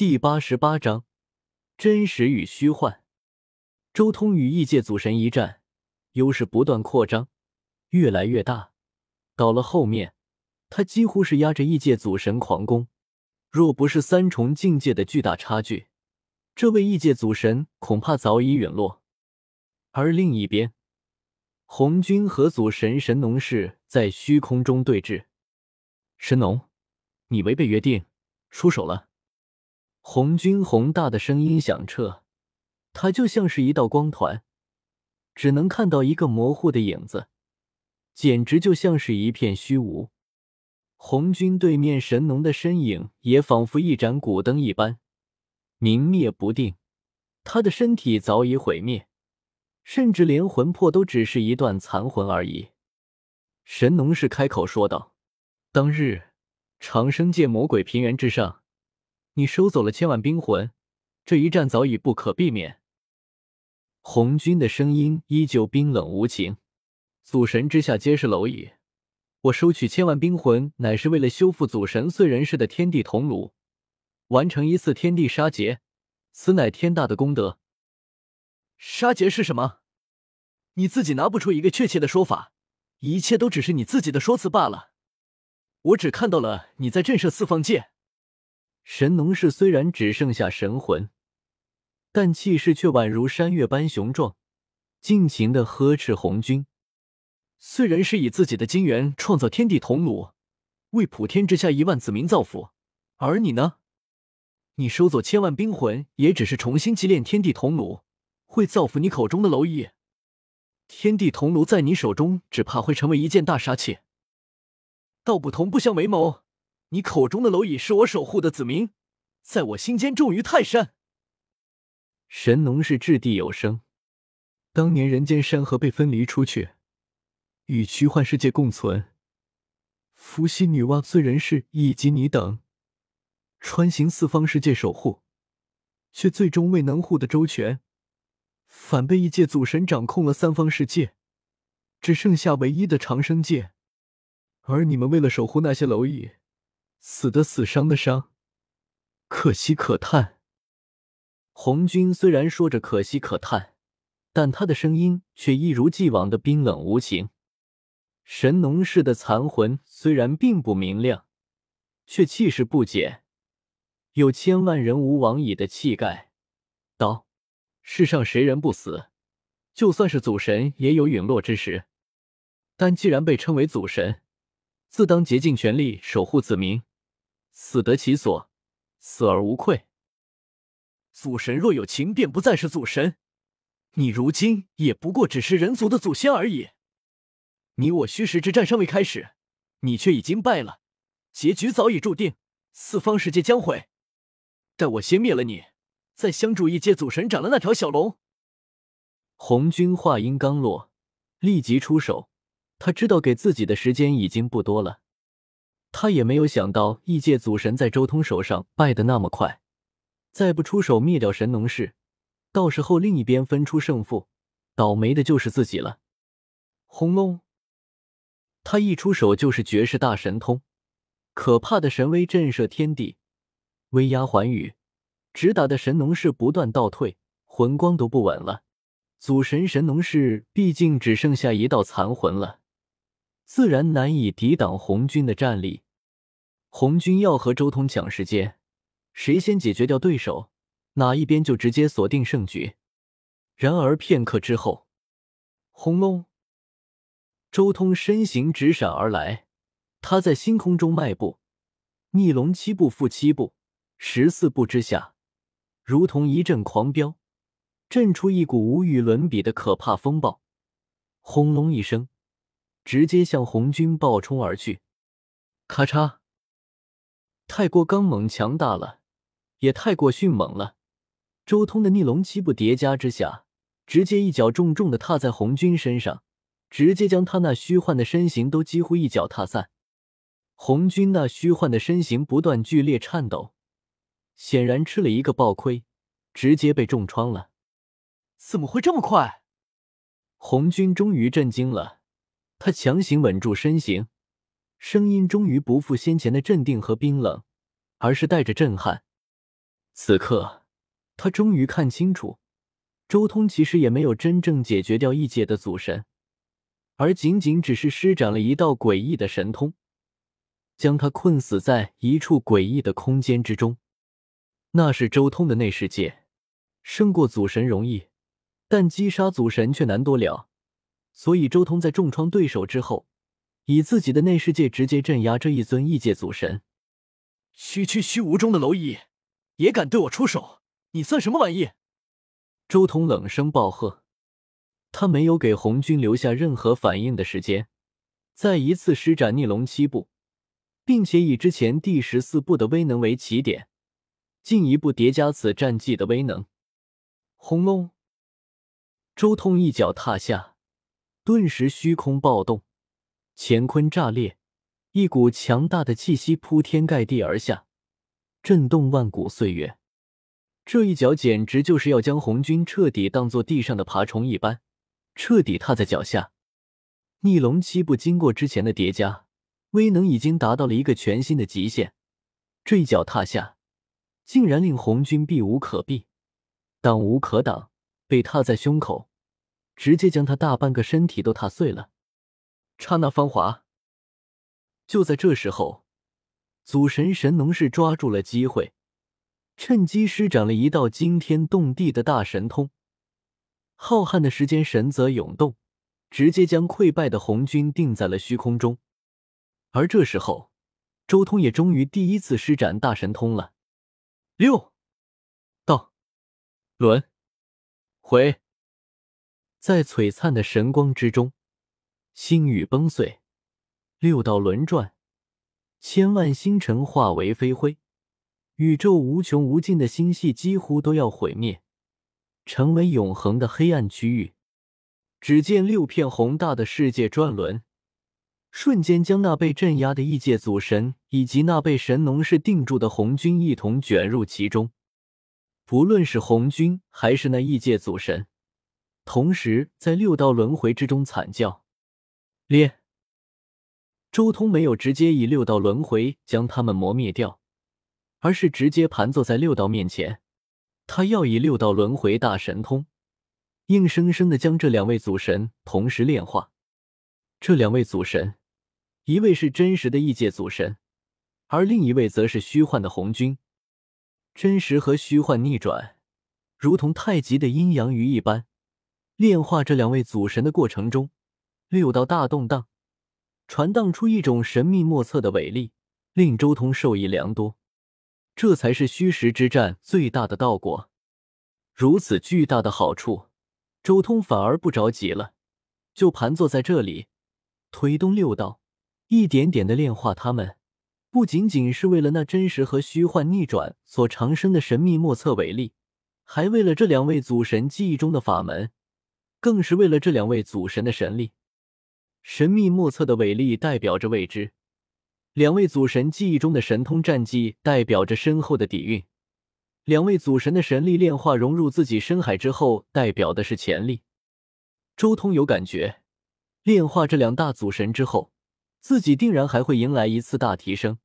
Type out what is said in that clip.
第八十八章真实与虚幻。周通与异界祖神一战，优势不断扩张，越来越大。到了后面，他几乎是压着异界祖神狂攻。若不是三重境界的巨大差距，这位异界祖神恐怕早已陨落。而另一边，红军和祖神神农氏在虚空中对峙。神农，你违背约定，出手了。红军宏大的声音响彻，他就像是一道光团，只能看到一个模糊的影子，简直就像是一片虚无。红军对面神农的身影也仿佛一盏古灯一般，明灭不定。他的身体早已毁灭，甚至连魂魄都只是一段残魂而已。神农氏开口说道：“当日长生界魔鬼平原之上。”你收走了千万冰魂，这一战早已不可避免。红军的声音依旧冰冷无情。祖神之下皆是蝼蚁，我收取千万冰魂，乃是为了修复祖神碎人世的天地同炉，完成一次天地杀劫，此乃天大的功德。杀劫是什么？你自己拿不出一个确切的说法，一切都只是你自己的说辞罢了。我只看到了你在震慑四方界。神农氏虽然只剩下神魂，但气势却宛如山岳般雄壮，尽情的呵斥红军。虽然是以自己的精元创造天地铜炉，为普天之下一万子民造福，而你呢？你收走千万冰魂，也只是重新祭炼天地铜炉，会造福你口中的蝼蚁。天地铜炉在你手中，只怕会成为一件大杀器。道不同不相为谋。你口中的蝼蚁是我守护的子民，在我心间重于泰山。神农氏掷地有声：当年人间山河被分离出去，与虚幻世界共存，伏羲女娲碎人氏以及你等，穿行四方世界守护，却最终未能护得周全，反被一界祖神掌控了三方世界，只剩下唯一的长生界。而你们为了守护那些蝼蚁。死的死，伤的伤，可惜可叹。红军虽然说着可惜可叹，但他的声音却一如既往的冰冷无情。神农氏的残魂虽然并不明亮，却气势不减，有千万人无往矣的气概。道：世上谁人不死？就算是祖神，也有陨落之时。但既然被称为祖神，自当竭尽全力守护子民。死得其所，死而无愧。祖神若有情，便不再是祖神。你如今也不过只是人族的祖先而已。你我虚实之战尚未开始，你却已经败了，结局早已注定，四方世界将毁。待我先灭了你，再相助一界祖神斩了那条小龙。红军话音刚落，立即出手。他知道给自己的时间已经不多了。他也没有想到异界祖神在周通手上败得那么快，再不出手灭掉神农氏，到时候另一边分出胜负，倒霉的就是自己了。轰隆！他一出手就是绝世大神通，可怕的神威震慑天地，威压寰宇，直打的神农氏不断倒退，魂光都不稳了。祖神神农氏毕竟只剩下一道残魂了。自然难以抵挡红军的战力。红军要和周通抢时间，谁先解决掉对手，哪一边就直接锁定胜局。然而片刻之后，轰隆！周通身形直闪而来，他在星空中迈步，逆龙七步复七步，十四步之下，如同一阵狂飙，震出一股无与伦比的可怕风暴。轰隆一声。直接向红军暴冲而去，咔嚓！太过刚猛强大了，也太过迅猛了。周通的逆龙七步叠加之下，直接一脚重重的踏在红军身上，直接将他那虚幻的身形都几乎一脚踏散。红军那虚幻的身形不断剧烈颤抖，显然吃了一个暴亏，直接被重创了。怎么会这么快？红军终于震惊了。他强行稳住身形，声音终于不复先前的镇定和冰冷，而是带着震撼。此刻，他终于看清楚，周通其实也没有真正解决掉异界的祖神，而仅仅只是施展了一道诡异的神通，将他困死在一处诡异的空间之中。那是周通的内世界，胜过祖神容易，但击杀祖神却难多了。所以，周通在重创对手之后，以自己的内世界直接镇压这一尊异界祖神。区区虚无中的蝼蚁，也敢对我出手？你算什么玩意？周通冷声暴喝。他没有给红军留下任何反应的时间，再一次施展逆龙七步，并且以之前第十四步的威能为起点，进一步叠加此战绩的威能。轰隆！周通一脚踏下。顿时，虚空暴动，乾坤炸裂，一股强大的气息铺天盖地而下，震动万古岁月。这一脚简直就是要将红军彻底当做地上的爬虫一般，彻底踏在脚下。逆龙七步经过之前的叠加，威能已经达到了一个全新的极限。这一脚踏下，竟然令红军避无可避，挡无可挡，被踏在胸口。直接将他大半个身体都踏碎了，刹那芳华。就在这时候，祖神神农氏抓住了机会，趁机施展了一道惊天动地的大神通。浩瀚的时间神则涌动，直接将溃败的红军定在了虚空中。而这时候，周通也终于第一次施展大神通了。六道轮回。在璀璨的神光之中，星宇崩碎，六道轮转，千万星辰化为飞灰，宇宙无穷无尽的星系几乎都要毁灭，成为永恒的黑暗区域。只见六片宏大的世界转轮，瞬间将那被镇压的异界祖神以及那被神农氏定住的红军一同卷入其中。不论是红军还是那异界祖神。同时，在六道轮回之中惨叫，裂。周通没有直接以六道轮回将他们磨灭掉，而是直接盘坐在六道面前。他要以六道轮回大神通，硬生生的将这两位祖神同时炼化。这两位祖神，一位是真实的异界祖神，而另一位则是虚幻的红军。真实和虚幻逆转，如同太极的阴阳鱼一般。炼化这两位祖神的过程中，六道大动荡，传荡出一种神秘莫测的伟力，令周通受益良多。这才是虚实之战最大的道果。如此巨大的好处，周通反而不着急了，就盘坐在这里，推动六道，一点点的炼化他们。不仅仅是为了那真实和虚幻逆转所长生的神秘莫测伟力，还为了这两位祖神记忆中的法门。更是为了这两位祖神的神力，神秘莫测的伟力代表着未知；两位祖神记忆中的神通战绩代表着深厚的底蕴；两位祖神的神力炼化融入自己深海之后，代表的是潜力。周通有感觉，炼化这两大祖神之后，自己定然还会迎来一次大提升。